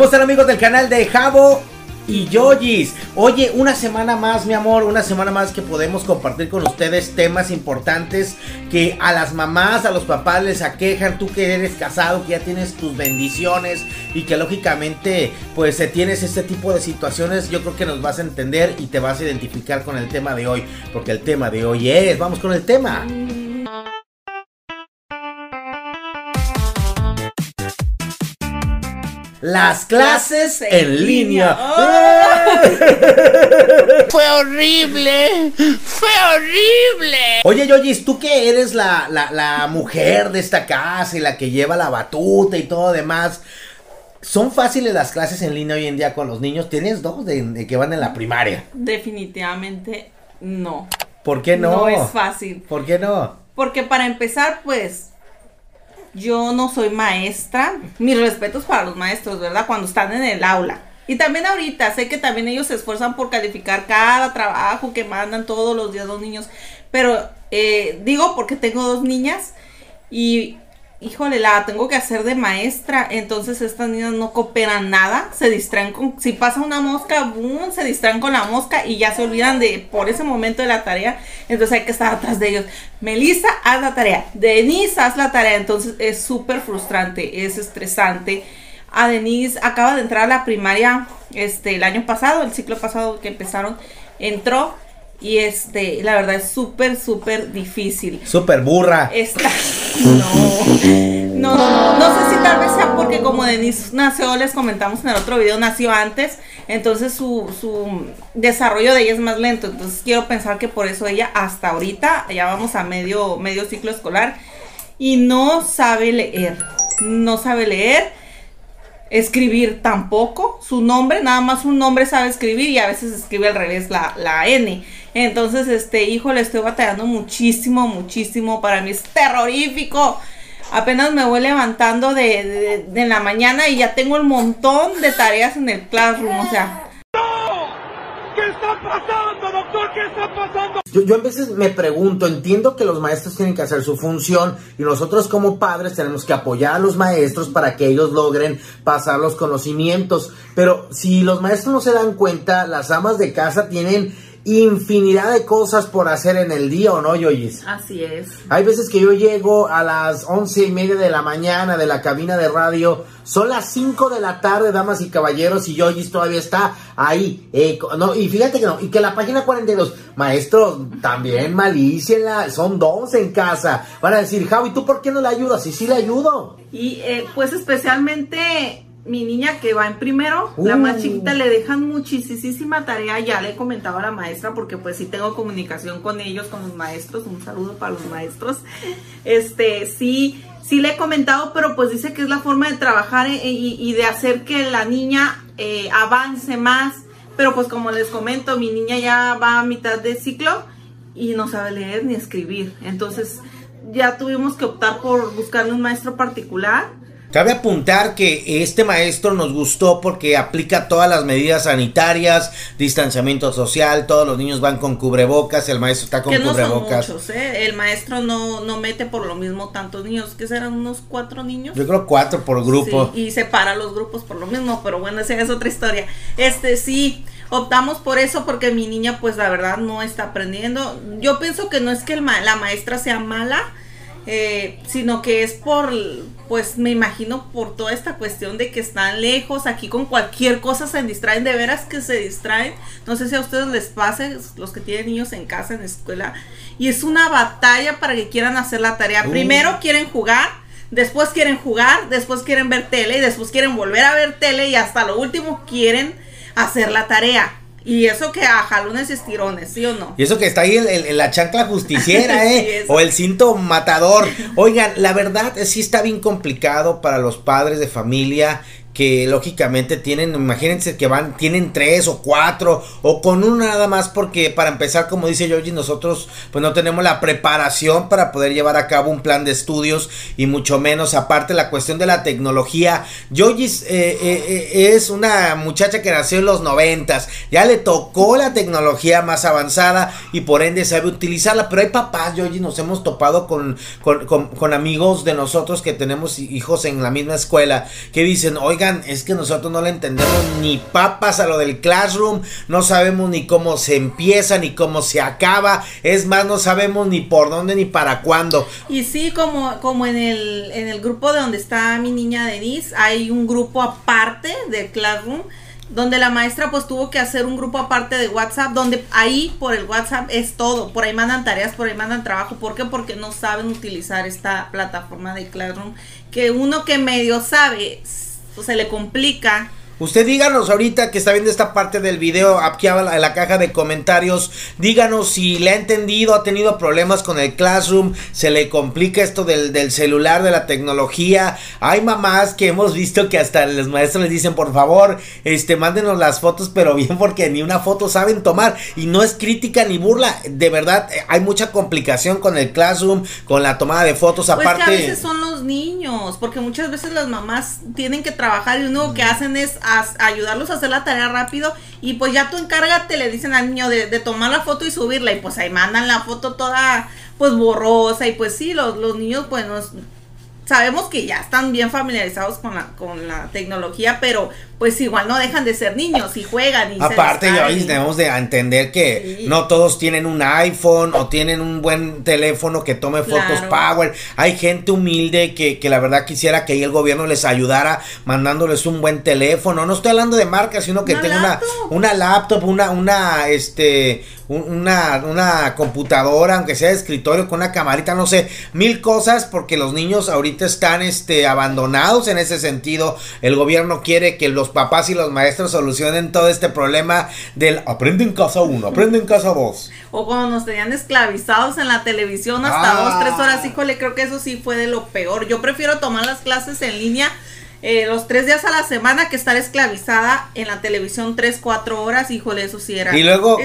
¿Cómo están amigos del canal de Javo y Yoyis? Oye, una semana más, mi amor, una semana más que podemos compartir con ustedes temas importantes que a las mamás, a los papás les aquejan. Tú que eres casado, que ya tienes tus bendiciones y que lógicamente, pues, tienes este tipo de situaciones, yo creo que nos vas a entender y te vas a identificar con el tema de hoy, porque el tema de hoy es, vamos con el tema. Las clases en línea. Fue horrible. Fue horrible. Oye, Yoyis, tú que eres la, la, mujer de esta casa y la que lleva la batuta y todo demás. ¿Son fáciles las clases en línea hoy en día con los niños? ¿Tienes dos de, que van en la primaria? Definitivamente no. ¿Por qué no? No es fácil. ¿Por qué no? Porque para empezar, pues, yo no soy maestra. Mis respetos para los maestros, ¿verdad? Cuando están en el aula. Y también ahorita, sé que también ellos se esfuerzan por calificar cada trabajo que mandan todos los días los niños. Pero eh, digo porque tengo dos niñas y híjole, la tengo que hacer de maestra, entonces estas niñas no cooperan nada, se distraen con, si pasa una mosca, boom, se distraen con la mosca y ya se olvidan de, por ese momento de la tarea, entonces hay que estar atrás de ellos. Melissa, haz la tarea, Denise, haz la tarea, entonces es súper frustrante, es estresante. A Denise acaba de entrar a la primaria este el año pasado, el ciclo pasado que empezaron, entró y este, la verdad es súper, súper difícil. Súper burra. Está. No. No, no, no. sé si tal vez sea porque como Denise nació, les comentamos en el otro video, nació antes. Entonces su, su desarrollo de ella es más lento. Entonces quiero pensar que por eso ella hasta ahorita, ya vamos a medio, medio ciclo escolar. Y no sabe leer. No sabe leer escribir tampoco. Su nombre, nada más un nombre sabe escribir y a veces escribe al revés la, la N. Entonces, este, hijo, le estoy batallando muchísimo, muchísimo. Para mí es terrorífico. Apenas me voy levantando de, de, la mañana y ya tengo un montón de tareas en el classroom. O sea, ¿Qué está pasando, doctor? ¿Qué está pasando? Yo, yo, a veces me pregunto, entiendo que los maestros tienen que hacer su función y nosotros como padres tenemos que apoyar a los maestros para que ellos logren pasar los conocimientos, pero si los maestros no se dan cuenta, las amas de casa tienen infinidad de cosas por hacer en el día, ¿o no, Yoyis? Así es. Hay veces que yo llego a las once y media de la mañana de la cabina de radio, son las cinco de la tarde, damas y caballeros, y Yoyis todavía está ahí. Eh, no, y fíjate que no, y que la página 42, maestro, también malicia, son dos en casa. Van a decir, Javi, ¿tú por qué no le ayudas? Y sí le ayudo. Y eh, pues especialmente mi niña que va en primero, la más uh. chiquita, le dejan muchísima tarea, ya le comentaba a la maestra, porque pues sí tengo comunicación con ellos, con los maestros, un saludo para los maestros, este, sí, sí le he comentado, pero pues dice que es la forma de trabajar eh, y, de hacer que la niña eh, avance más, pero pues como les comento, mi niña ya va a mitad de ciclo y no sabe leer ni escribir, entonces ya tuvimos que optar por buscarle un maestro particular, Cabe apuntar que este maestro nos gustó porque aplica todas las medidas sanitarias, distanciamiento social, todos los niños van con cubrebocas, el maestro está con que no cubrebocas. Son muchos, ¿eh? El maestro no, no mete por lo mismo tantos niños, que serán unos cuatro niños. Yo creo cuatro por grupo. Sí, y separa los grupos por lo mismo, pero bueno, esa es otra historia. Este sí, optamos por eso porque mi niña pues la verdad no está aprendiendo. Yo pienso que no es que la maestra sea mala, eh, sino que es por, pues me imagino por toda esta cuestión de que están lejos, aquí con cualquier cosa se distraen, de veras que se distraen, no sé si a ustedes les pase, los que tienen niños en casa, en escuela, y es una batalla para que quieran hacer la tarea. Primero quieren jugar, después quieren jugar, después quieren ver tele, y después quieren volver a ver tele, y hasta lo último quieren hacer la tarea. Y eso que a jalones y estirones, ¿sí o no? Y eso que está ahí en, la chancla justiciera, ¿eh? o el cinto matador. Oigan, la verdad es sí está bien complicado para los padres de familia que lógicamente tienen, imagínense que van, tienen tres o cuatro o con uno nada más porque para empezar, como dice Georgie, nosotros pues no tenemos la preparación para poder llevar a cabo un plan de estudios y mucho menos aparte la cuestión de la tecnología. Georgie eh, eh, eh, es una muchacha que nació en los noventas, ya le tocó la tecnología más avanzada y por ende sabe utilizarla, pero hay papás, Georgie, nos hemos topado con, con, con, con amigos de nosotros que tenemos hijos en la misma escuela que dicen, oiga, es que nosotros no le entendemos ni papas a lo del classroom, no sabemos ni cómo se empieza ni cómo se acaba, es más, no sabemos ni por dónde ni para cuándo. Y sí, como, como en el, en el grupo de donde está mi niña Denise, hay un grupo aparte del classroom donde la maestra pues tuvo que hacer un grupo aparte de WhatsApp, donde ahí por el WhatsApp es todo, por ahí mandan tareas, por ahí mandan trabajo, ¿por qué? Porque no saben utilizar esta plataforma de Classroom, que uno que medio sabe, se le complica Usted díganos ahorita que está viendo esta parte del video aquí en la, caja de comentarios. Díganos si le ha entendido, ha tenido problemas con el Classroom, se le complica esto del, celular, de la tecnología. Hay mamás que hemos visto que hasta los maestros les dicen, por favor, este, mándenos las fotos, pero bien porque ni una foto saben tomar. Y no es crítica ni burla. De verdad, eh, hay mucha complicación con el Classroom, con la tomada de fotos. Pues aparte. Que a veces son los niños, porque muchas veces las mamás tienen que trabajar y lo único que hacen es ayudarlos a hacer la tarea rápido y pues ya tú encárgate, le dicen al niño de, de, tomar la foto y subirla y pues ahí mandan la foto toda pues borrosa y pues sí, los, los niños pues nos, sabemos que ya están bien familiarizados con la, con la tecnología, pero pues igual no dejan de ser niños y juegan. Y Aparte, ya tenemos de entender que no todos tienen un iPhone o tienen un buen teléfono que tome fotos power. Hay gente humilde que, que, la verdad quisiera que ahí el gobierno les ayudara mandándoles un buen teléfono. No estoy hablando de marca, sino que tenga una, una laptop, una, una, este, una, una computadora, aunque sea de escritorio, con una camarita, no sé, mil cosas, porque los niños ahorita están este, abandonados en ese sentido. El gobierno quiere que los papás y los maestros solucionen todo este problema del aprende en casa uno, aprende en casa dos. O cuando nos tenían esclavizados en la televisión hasta dos, tres horas, híjole, creo que eso sí fue de lo peor. Yo prefiero tomar las clases en línea. Eh, los tres días a la semana que estar esclavizada en la televisión tres, cuatro horas, híjole, eso sí era. Y luego,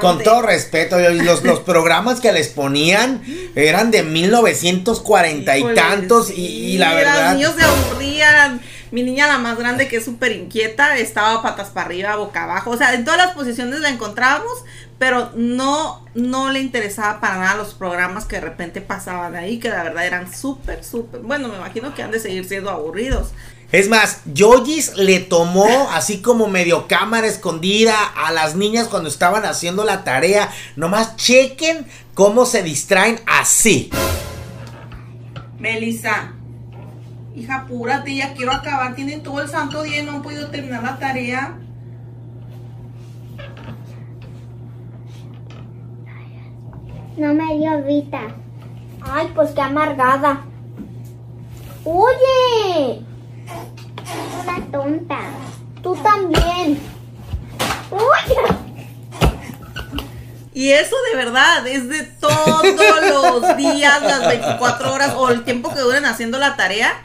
con, todo respeto, los, los programas que les ponían eran de 1940 y tantos, y, y, la verdad. Los niños se aburrían. Mi niña, la más grande, que es súper inquieta, estaba patas para arriba, boca abajo. O sea, en todas las posiciones la encontrábamos, pero no, no le interesaba para nada los programas que de repente pasaban ahí, que la verdad eran súper, súper. Bueno, me imagino que han de seguir siendo aburridos. Es más, Yogis le tomó así como medio cámara escondida a las niñas cuando estaban haciendo la tarea. Nomás chequen cómo se distraen así. Melissa, Hija, apúrate, ya quiero acabar. Tienen todo el santo día y no han podido terminar la tarea. No me dio Vita. Ay, pues qué amargada. Oye. Una tonta. Tú también. Y eso de verdad es de todos los días, las 24 horas o el tiempo que duren haciendo la tarea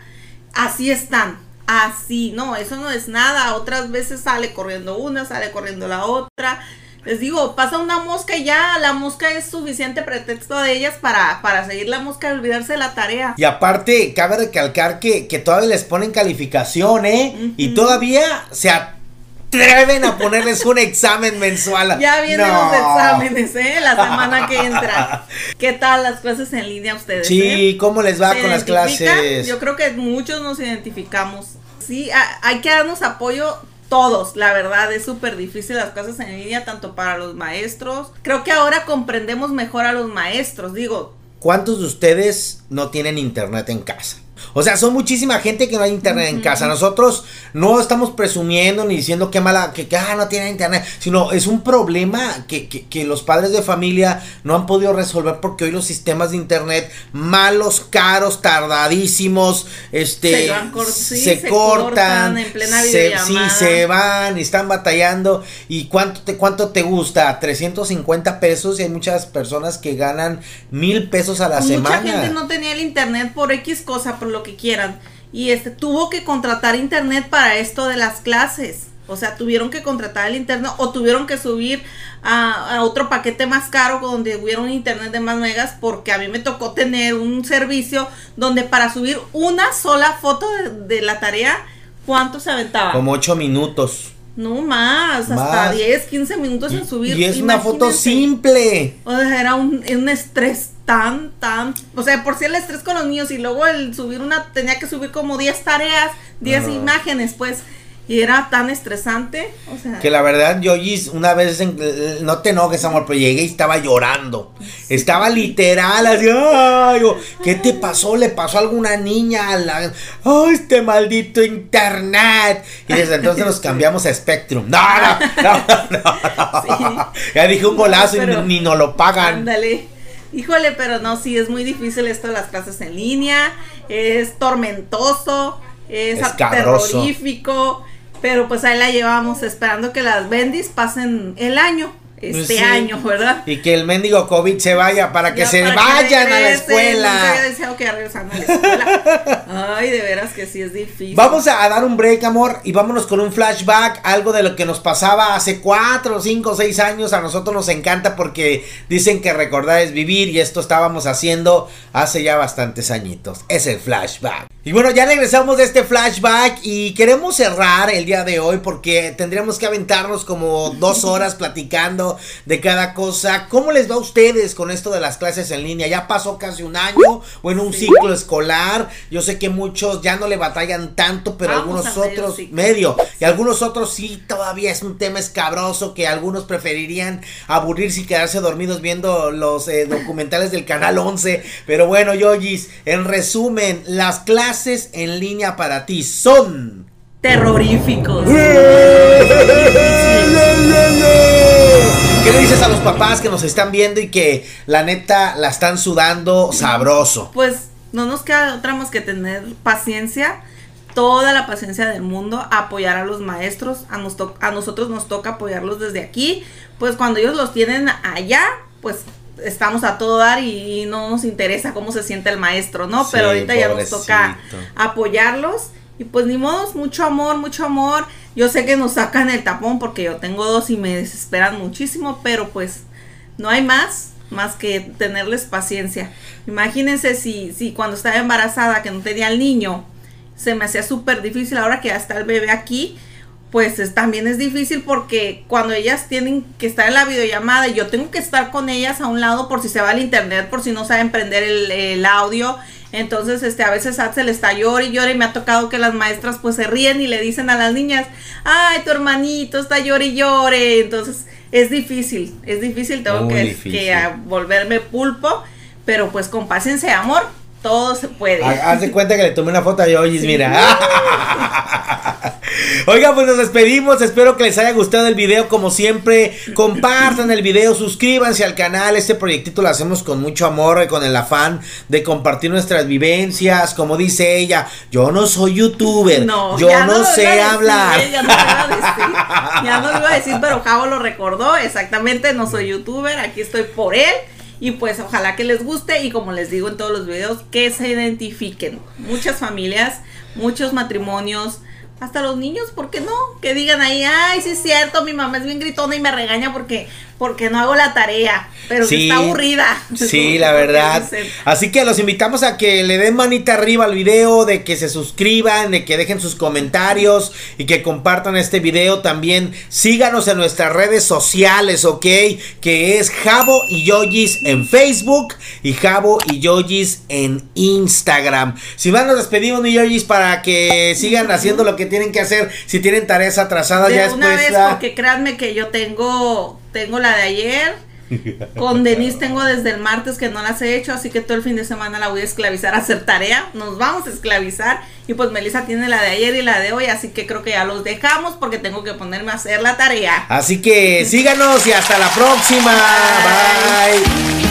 así están. Así, no, eso no es nada. Otras veces sale corriendo una, sale corriendo la otra. Les digo, pasa una mosca y ya la mosca es suficiente pretexto de ellas para, para seguir la mosca y olvidarse de la tarea. Y aparte, cabe recalcar que, que todavía les ponen calificación, ¿eh? Y todavía se atreven a ponerles un examen mensual. Ya vienen los exámenes, ¿eh? La semana que entra. ¿Qué tal las clases en línea ustedes? Sí, eh? ¿cómo les va con las clases? Yo creo que muchos nos identificamos. Sí, hay que darnos apoyo todos, la verdad, es súper difícil las clases en línea, tanto para los maestros. Creo que ahora comprendemos mejor a los maestros, digo. ¿Cuántos de ustedes no tienen internet en casa? O sea, son muchísima gente que no hay internet en casa. Nosotros no estamos presumiendo ni diciendo que mala, que, ah, no tiene internet, sino es un problema que, que, los padres de familia no han podido resolver porque hoy los sistemas de internet malos, caros, tardadísimos, este, se, cortan, en plena se, sí, se van y están batallando. ¿Y cuánto te, cuánto te gusta? 350 pesos y hay muchas personas que ganan mil pesos a la semana. Mucha gente no tenía el internet por X cosa, por lo que quieran. Y este tuvo que contratar internet para esto de las clases. O sea, tuvieron que contratar el internet o tuvieron que subir a, otro paquete más caro donde hubiera un internet de más megas porque a mí me tocó tener un servicio donde para subir una sola foto de, la tarea, ¿cuánto se aventaba? Como ocho minutos. No más, hasta 10, 15 minutos en subir. Y es una foto simple. O sea, era un, un estrés tan, tan, o sea, por si el estrés con los niños y luego el subir una, tenía que subir como 10 tareas, 10 imágenes, pues, y era tan estresante, o sea. Que la verdad, Yoyis, una vez, en- no te enojes, amor, pero llegué y estaba llorando. Estaba literal, así, ay, yo, ¿qué te pasó? ¿Le pasó a alguna niña? a la- Ay, este maldito internet. Y desde entonces nos cambiamos a Spectrum. No, no, no, no, no. Ya dije un golazo No, y ni nos lo pagan. Ándale. Híjole, pero no, sí, es muy difícil esto de las clases en línea, es tormentoso, es, terrorífico, pero pues ahí la llevamos esperando que las bendis pasen el año, este Pues sí. año, ¿verdad? Y que el mendigo COVID se vaya para que Ya se para vayan a la Nunca había escuela. deseado que a la escuela. Ay, de veras que sí es difícil. Vamos a, a dar un break, amor, y vámonos con un flashback, algo de lo que nos pasaba hace cuatro, cinco, seis años. A nosotros nos encanta porque dicen que recordar es vivir y esto estábamos haciendo hace ya bastantes añitos. Es el flashback. Y bueno, ya regresamos de este flashback y queremos cerrar el día de hoy porque tendríamos que aventarnos como dos horas platicando de cada cosa. ¿Cómo les va a ustedes con esto de las clases en línea? Ya pasó casi un año, bueno, un ciclo escolar. Yo sé que muchos ya no le batallan tanto, pero Vamos algunos medio otros medio. Y algunos otros sí, todavía es un tema escabroso que algunos preferirían aburrirse y quedarse dormidos viendo los eh, documentales del Canal 11. Pero bueno, Yoyis, en resumen, las clases en línea para ti son... Terroríficos. ¿Qué le dices a los papás que nos están viendo y que la neta la están sudando sabroso? Pues no nos queda otra más que tener paciencia, toda la paciencia del mundo, apoyar a los maestros, a, nos a nosotros nos toca apoyarlos desde aquí, pues cuando ellos los tienen allá, pues estamos a todo dar y, no nos interesa cómo se siente el maestro, ¿no? Sí, Pero ahorita ya nos toca apoyarlos y pues ni modo, mucho amor, mucho amor. Yo sé que nos sacan el tapón porque yo tengo dos y me desesperan muchísimo, pero pues no hay más más que tenerles paciencia. Imagínense si, si cuando estaba embarazada, que no tenía al niño, se me hacía súper difícil, ahora que ya está el bebé aquí, pues es- también es difícil porque cuando ellas tienen que estar en la videollamada y yo tengo que estar con ellas a un lado por si se va el internet, por si no saben prender el, el audio. Entonces, este, a veces Axel está llore y llore y me ha tocado que las maestras pues se ríen y le dicen a las niñas, ay, tu hermanito está llore y llore. Entonces, es difícil, es difícil, tengo Muy que, difícil. que a- volverme pulpo, pero pues con paciencia y amor, todo se puede. Ha- Haz de cuenta que le tomé una foto a Yoyis, mira. Oiga, pues nos despedimos. Espero que les haya gustado el video. Como siempre, compartan el video, suscríbanse al canal. Este proyectito lo hacemos con mucho amor y con el afán de compartir nuestras vivencias. Como dice ella, yo no soy youtuber. No, yo no, lo sé decir, hablar. ya no lo iba a decir. Ya no lo iba a decir, pero Javo lo recordó. Exactamente, no soy youtuber, aquí estoy por él. Y pues ojalá que les guste y como les digo en todos los videos, que se identifiquen. Muchas familias, muchos matrimonios, hasta los niños, ¿por qué no? Que digan ahí, ay, sí es cierto, mi mamá es bien gritona y me regaña porque, porque no hago la tarea, pero que Sí. está aburrida. Sí, la verdad. Así que los invitamos a que le den manita arriba al video, de que se suscriban, de que dejen sus comentarios y que compartan este video. También síganos en nuestras redes sociales, ¿ok? Que es Jabo y Yoyis en Facebook y Jabo y Yoyis en Instagram. Si van, nos despedimos, mi Yoyis, para que sigan haciendo lo que tienen que hacer. Si tienen tareas atrasadas, de ya una después. vez, porque créanme que yo tengo, tengo la de ayer. Con Denise tengo desde el martes que no las he hecho, así que todo el fin de semana la voy a esclavizar a hacer tarea. Nos vamos a esclavizar. Y pues Melissa tiene la de ayer y la de hoy, así que creo que ya los dejamos porque tengo que ponerme a hacer la tarea. Así que síganos y hasta la próxima. Bye.